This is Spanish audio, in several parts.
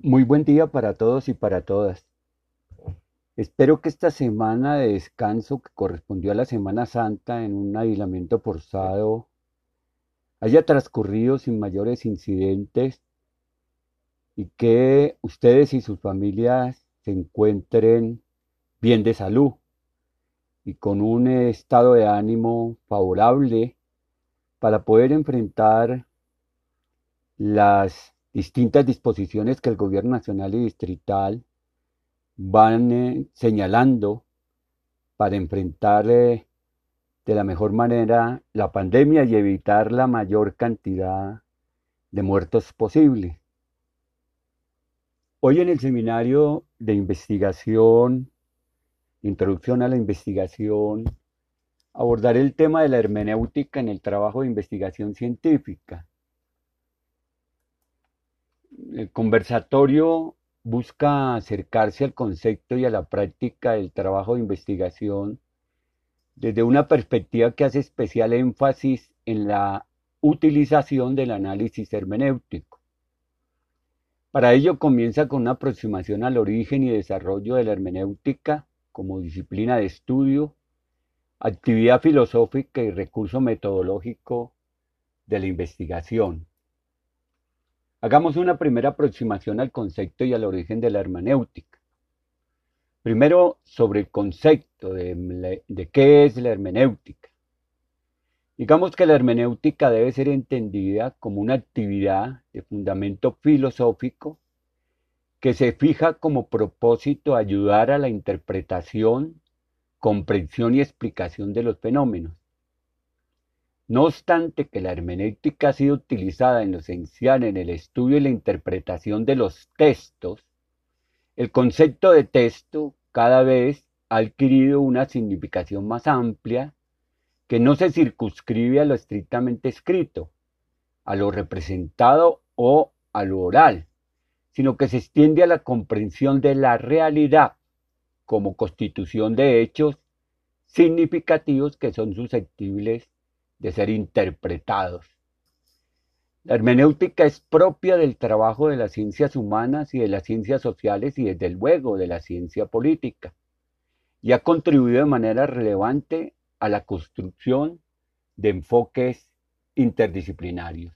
Muy buen día para todos y para todas. Espero que esta semana de descanso que correspondió a la Semana Santa en un aislamiento forzado haya transcurrido sin mayores incidentes y que ustedes y sus familias se encuentren bien de salud y con un estado de ánimo favorable para poder enfrentar las distintas disposiciones que el gobierno nacional y distrital van eh, señalando para enfrentar eh, de la mejor manera la pandemia y evitar la mayor cantidad de muertos posible. Hoy en el seminario de investigación, introducción a la investigación, abordaré el tema de la hermenéutica en el trabajo de investigación científica. El conversatorio busca acercarse al concepto y a la práctica del trabajo de investigación desde una perspectiva que hace especial énfasis en la utilización del análisis hermenéutico. Para ello comienza con una aproximación al origen y desarrollo de la hermenéutica como disciplina de estudio, actividad filosófica y recurso metodológico de la investigación. Hagamos una primera aproximación al concepto y al origen de la hermenéutica. Primero, sobre el concepto de, de, qué es la hermenéutica. Digamos que la hermenéutica debe ser entendida como una actividad de fundamento filosófico que se fija como propósito ayudar a la interpretación, comprensión y explicación de los fenómenos no obstante que la hermenéutica ha sido utilizada en lo esencial en el estudio y la interpretación de los textos, el concepto de texto cada vez ha adquirido una significación más amplia que no se circunscribe a lo estrictamente escrito, a lo representado o a lo oral, sino que se extiende a la comprensión de la realidad como constitución de hechos significativos que son susceptibles de ser interpretados. La hermenéutica es propia del trabajo de las ciencias humanas y de las ciencias sociales y desde luego de la ciencia política, y ha contribuido de manera relevante a la construcción de enfoques interdisciplinarios.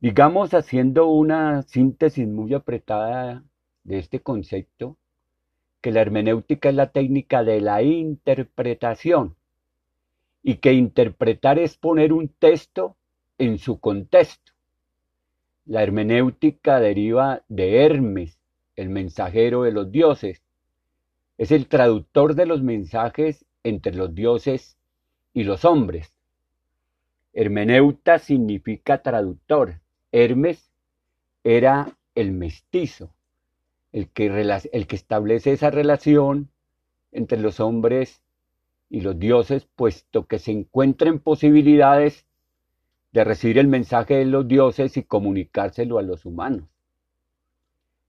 Digamos, haciendo una síntesis muy apretada de este concepto, que la hermenéutica es la técnica de la interpretación y que interpretar es poner un texto en su contexto. La hermenéutica deriva de Hermes, el mensajero de los dioses. Es el traductor de los mensajes entre los dioses y los hombres. Hermeneuta significa traductor. Hermes era el mestizo, el que, el que establece esa relación entre los hombres y los dioses, puesto que se encuentren posibilidades de recibir el mensaje de los dioses y comunicárselo a los humanos.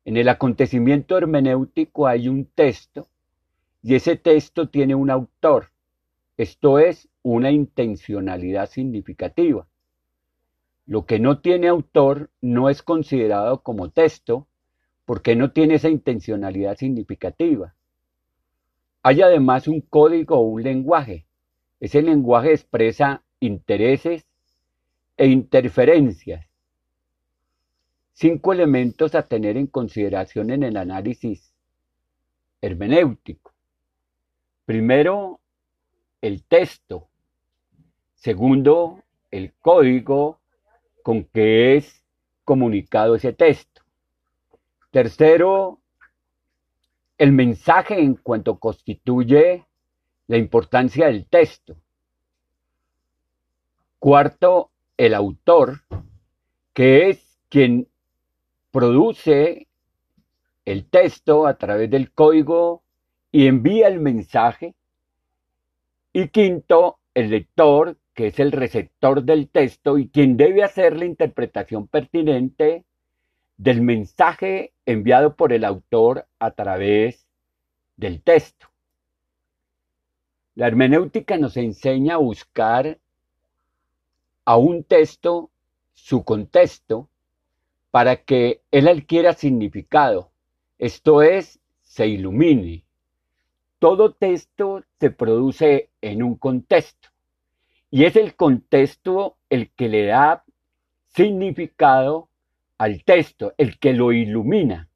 En el acontecimiento hermenéutico hay un texto y ese texto tiene un autor, esto es, una intencionalidad significativa. Lo que no tiene autor no es considerado como texto porque no tiene esa intencionalidad significativa. Hay además un código o un lenguaje. Ese lenguaje expresa intereses e interferencias. Cinco elementos a tener en consideración en el análisis hermenéutico. Primero, el texto. Segundo, el código con que es comunicado ese texto. Tercero, el mensaje en cuanto constituye la importancia del texto. Cuarto, el autor, que es quien produce el texto a través del código y envía el mensaje. Y quinto, el lector, que es el receptor del texto y quien debe hacer la interpretación pertinente del mensaje enviado por el autor a través del texto. La hermenéutica nos enseña a buscar a un texto su contexto para que él adquiera significado, esto es, se ilumine. Todo texto se produce en un contexto y es el contexto el que le da significado al texto, el que lo ilumina.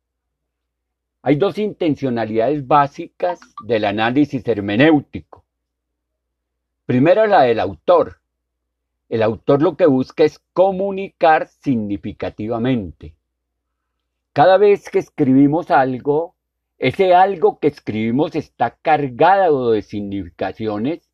Hay dos intencionalidades básicas del análisis hermenéutico. Primero la del autor. El autor lo que busca es comunicar significativamente. Cada vez que escribimos algo, ese algo que escribimos está cargado de significaciones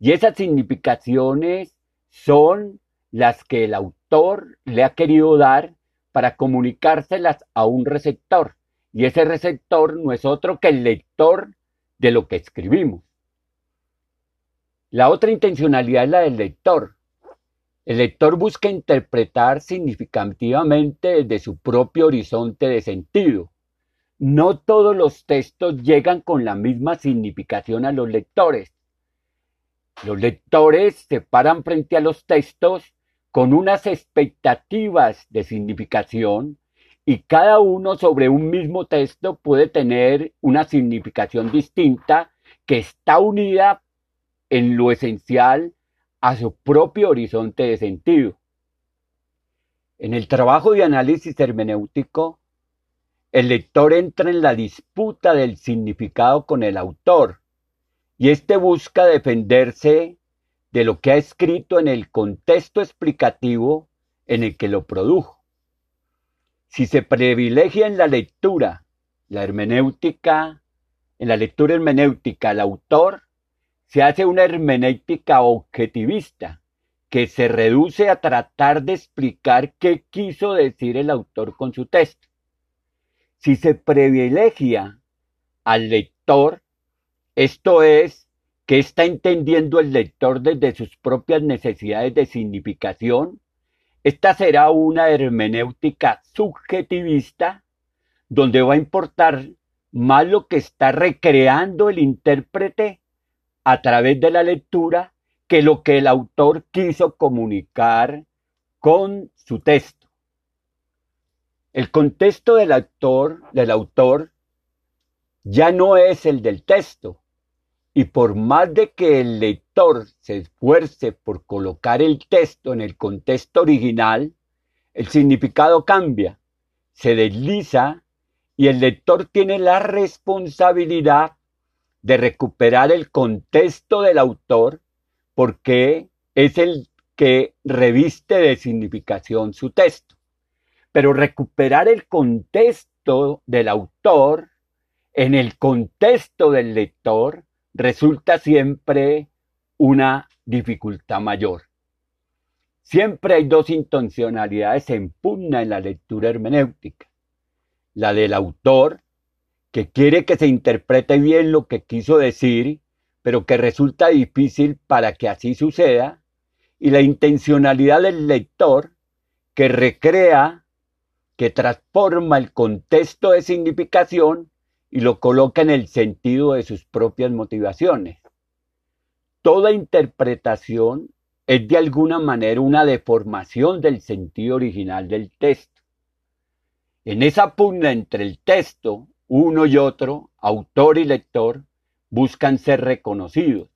y esas significaciones son las que el autor le ha querido dar para comunicárselas a un receptor. Y ese receptor no es otro que el lector de lo que escribimos. La otra intencionalidad es la del lector. El lector busca interpretar significativamente desde su propio horizonte de sentido. No todos los textos llegan con la misma significación a los lectores. Los lectores se paran frente a los textos con unas expectativas de significación y cada uno sobre un mismo texto puede tener una significación distinta que está unida en lo esencial a su propio horizonte de sentido. En el trabajo de análisis hermenéutico, el lector entra en la disputa del significado con el autor y éste busca defenderse de lo que ha escrito en el contexto explicativo en el que lo produjo. Si se privilegia en la lectura, la hermenéutica, en la lectura hermenéutica al autor, se hace una hermenéutica objetivista que se reduce a tratar de explicar qué quiso decir el autor con su texto. Si se privilegia al lector, esto es, que está entendiendo el lector desde sus propias necesidades de significación. Esta será una hermenéutica subjetivista donde va a importar más lo que está recreando el intérprete a través de la lectura que lo que el autor quiso comunicar con su texto. El contexto del autor, del autor ya no es el del texto, y por más de que el lector se esfuerce por colocar el texto en el contexto original, el significado cambia, se desliza y el lector tiene la responsabilidad de recuperar el contexto del autor porque es el que reviste de significación su texto. Pero recuperar el contexto del autor en el contexto del lector resulta siempre una dificultad mayor. Siempre hay dos intencionalidades en pugna en la lectura hermenéutica. La del autor, que quiere que se interprete bien lo que quiso decir, pero que resulta difícil para que así suceda, y la intencionalidad del lector, que recrea, que transforma el contexto de significación y lo coloca en el sentido de sus propias motivaciones. Toda interpretación es de alguna manera una deformación del sentido original del texto. En esa pugna entre el texto, uno y otro, autor y lector, buscan ser reconocidos.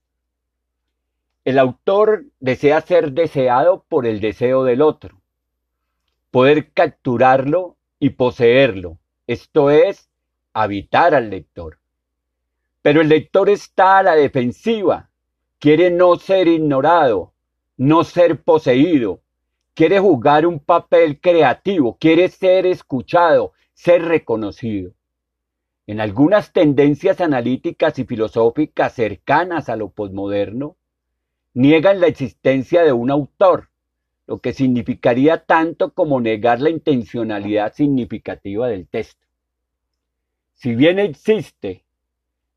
El autor desea ser deseado por el deseo del otro, poder capturarlo y poseerlo, esto es, habitar al lector. Pero el lector está a la defensiva, quiere no ser ignorado, no ser poseído, quiere jugar un papel creativo, quiere ser escuchado, ser reconocido. En algunas tendencias analíticas y filosóficas cercanas a lo posmoderno, niegan la existencia de un autor, lo que significaría tanto como negar la intencionalidad significativa del texto. Si bien existe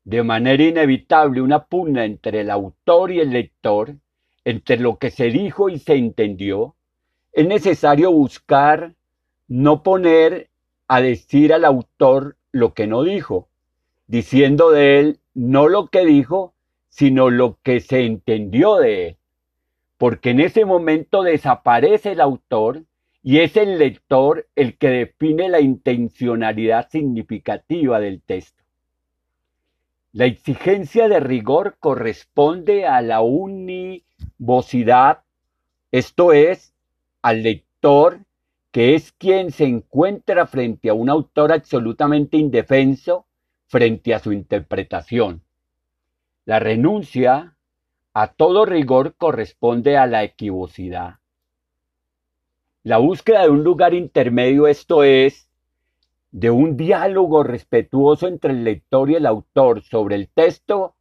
de manera inevitable una pugna entre el autor y el lector, entre lo que se dijo y se entendió, es necesario buscar no poner a decir al autor lo que no dijo, diciendo de él no lo que dijo, sino lo que se entendió de él. Porque en ese momento desaparece el autor y es el lector el que define la intencionalidad significativa del texto. La exigencia de rigor corresponde a la univocidad, esto es, al lector que es quien se encuentra frente a un autor absolutamente indefenso frente a su interpretación. La renuncia a todo rigor corresponde a la equivocidad. La búsqueda de un lugar intermedio, esto es, de un diálogo respetuoso entre el lector y el autor sobre el texto,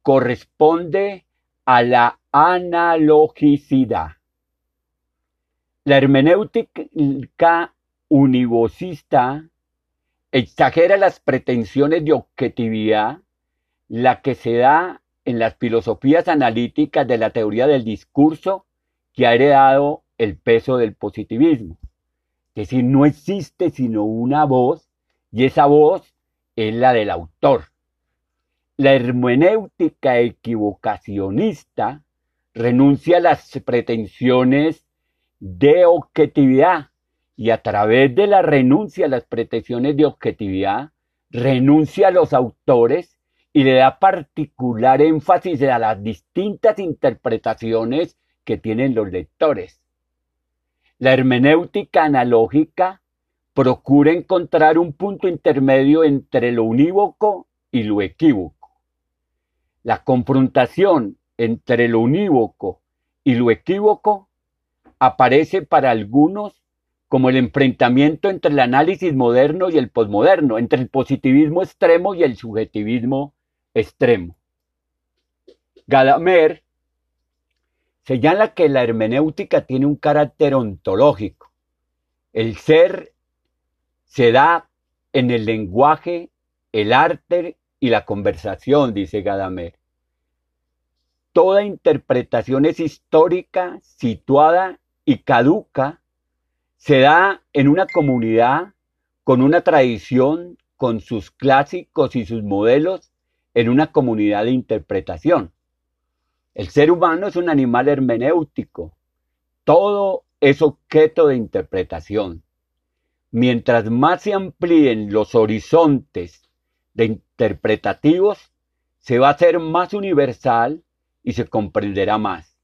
corresponde a la analogicidad. La hermenéutica univocista exagera las pretensiones de objetividad, la que se da en las filosofías analíticas de la teoría del discurso que ha heredado el peso del positivismo. Que si no existe sino una voz, y esa voz es la del autor. La hermenéutica equivocacionista renuncia a las pretensiones de objetividad y a través de la renuncia a las pretensiones de objetividad, renuncia a los autores y le da particular énfasis a las distintas interpretaciones que tienen los lectores. La hermenéutica analógica procura encontrar un punto intermedio entre lo unívoco y lo equívoco. La confrontación entre lo unívoco y lo equívoco aparece para algunos como el enfrentamiento entre el análisis moderno y el posmoderno, entre el positivismo extremo y el subjetivismo extremo. Gadamer señala que la hermenéutica tiene un carácter ontológico. El ser se da en el lenguaje, el arte y la conversación, dice Gadamer. Toda interpretación es histórica, situada y caduca. Se da en una comunidad con una tradición, con sus clásicos y sus modelos, en una comunidad de interpretación. El ser humano es un animal hermenéutico. Todo es objeto de interpretación. Mientras más se amplíen los horizontes de interpretativos, se va a hacer más universal y se comprenderá más.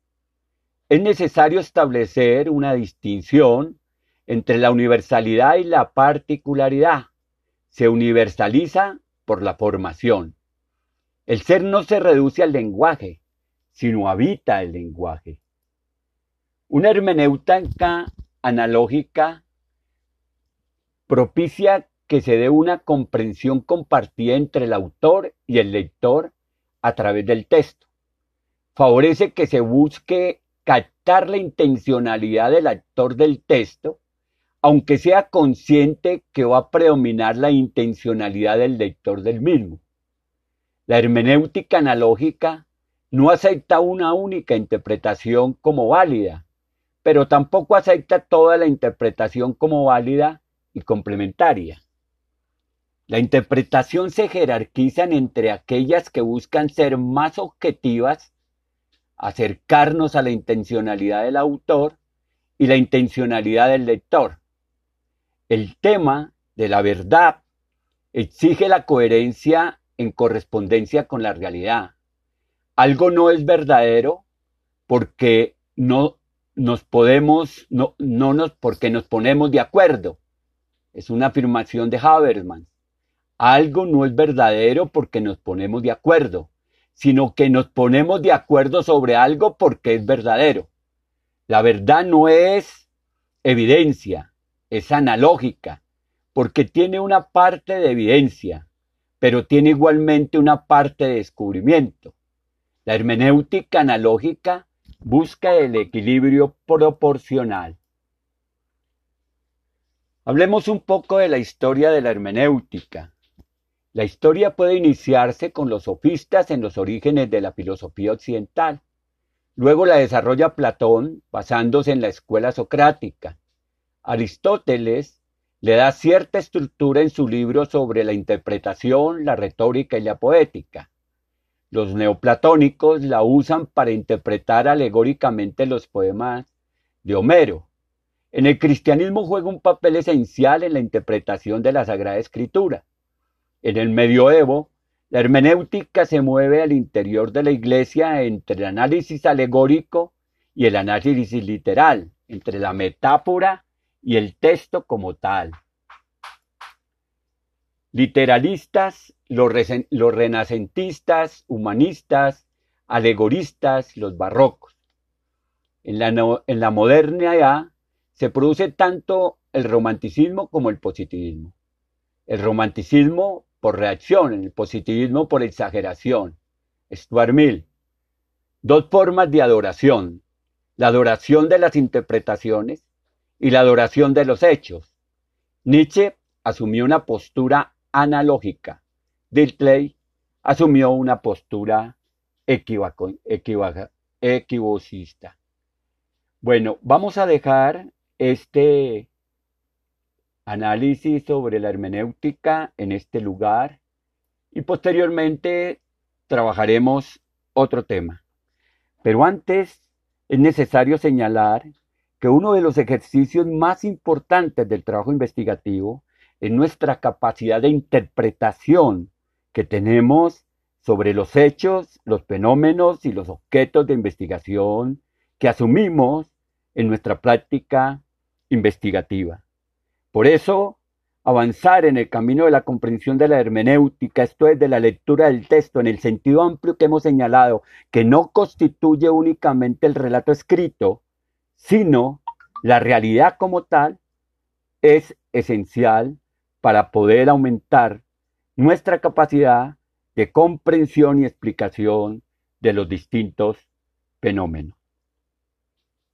Es necesario establecer una distinción entre la universalidad y la particularidad. Se universaliza por la formación. El ser no se reduce al lenguaje, sino habita el lenguaje. Una hermenéutica analógica propicia que se dé una comprensión compartida entre el autor y el lector a través del texto. Favorece que se busque captar la intencionalidad del actor del texto, aunque sea consciente que va a predominar la intencionalidad del lector del mismo. La hermenéutica analógica no acepta una única interpretación como válida, pero tampoco acepta toda la interpretación como válida y complementaria. La interpretación se jerarquizan entre aquellas que buscan ser más objetivas, acercarnos a la intencionalidad del autor y la intencionalidad del lector. El tema de la verdad exige la coherencia en correspondencia con la realidad algo no es verdadero porque no nos podemos, no, no nos, porque nos ponemos de acuerdo. Es una afirmación de Habermas. Algo no es verdadero porque nos ponemos de acuerdo, sino que nos ponemos de acuerdo sobre algo porque es verdadero. La verdad no es evidencia, es analógica, porque tiene una parte de evidencia, pero tiene igualmente una parte de descubrimiento. La hermenéutica analógica busca el equilibrio proporcional. Hablemos un poco de la historia de la hermenéutica. La historia puede iniciarse con los sofistas en los orígenes de la filosofía occidental. Luego la desarrolla Platón basándose en la escuela socrática. Aristóteles le da cierta estructura en su libro sobre la interpretación, la retórica y la poética. Los neoplatónicos la usan para interpretar alegóricamente los poemas de Homero. En el cristianismo juega un papel esencial en la interpretación de la Sagrada Escritura. En el medioevo, la hermenéutica se mueve al interior de la iglesia entre el análisis alegórico y el análisis literal, entre la metáfora y el texto como tal. Literalistas, los, renacentistas, humanistas, alegoristas, los barrocos. En la, en la modernidad se produce tanto el romanticismo como el positivismo. El romanticismo por reacción, el positivismo por exageración. Stuart Mill. Dos formas de adoración. La adoración de las interpretaciones y la adoración de los hechos. Nietzsche asumió una postura analógica. Dilthey asumió una postura equivocista. Bueno, vamos a dejar este análisis sobre la hermenéutica en este lugar y posteriormente trabajaremos otro tema. Pero antes es necesario señalar que uno de los ejercicios más importantes del trabajo investigativo es nuestra capacidad de interpretación que tenemos sobre los hechos, los fenómenos y los objetos de investigación que asumimos en nuestra práctica investigativa. Por eso, avanzar en el camino de la comprensión de la hermenéutica, esto es de la lectura del texto en el sentido amplio que hemos señalado, que no constituye únicamente el relato escrito, sino la realidad como tal, es esencial para poder aumentar nuestra capacidad de comprensión y explicación de los distintos fenómenos.